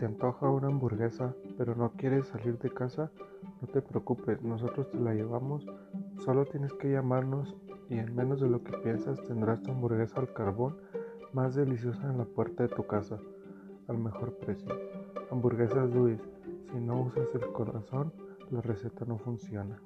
Te antoja una hamburguesa, pero no quieres salir de casa? No te preocupes, nosotros te la llevamos. Solo tienes que llamarnos y en menos de lo que piensas tendrás tu hamburguesa al carbón más deliciosa en la puerta de tu casa, al mejor precio. Hamburguesas Luis, si no usas el corazón, la receta no funciona.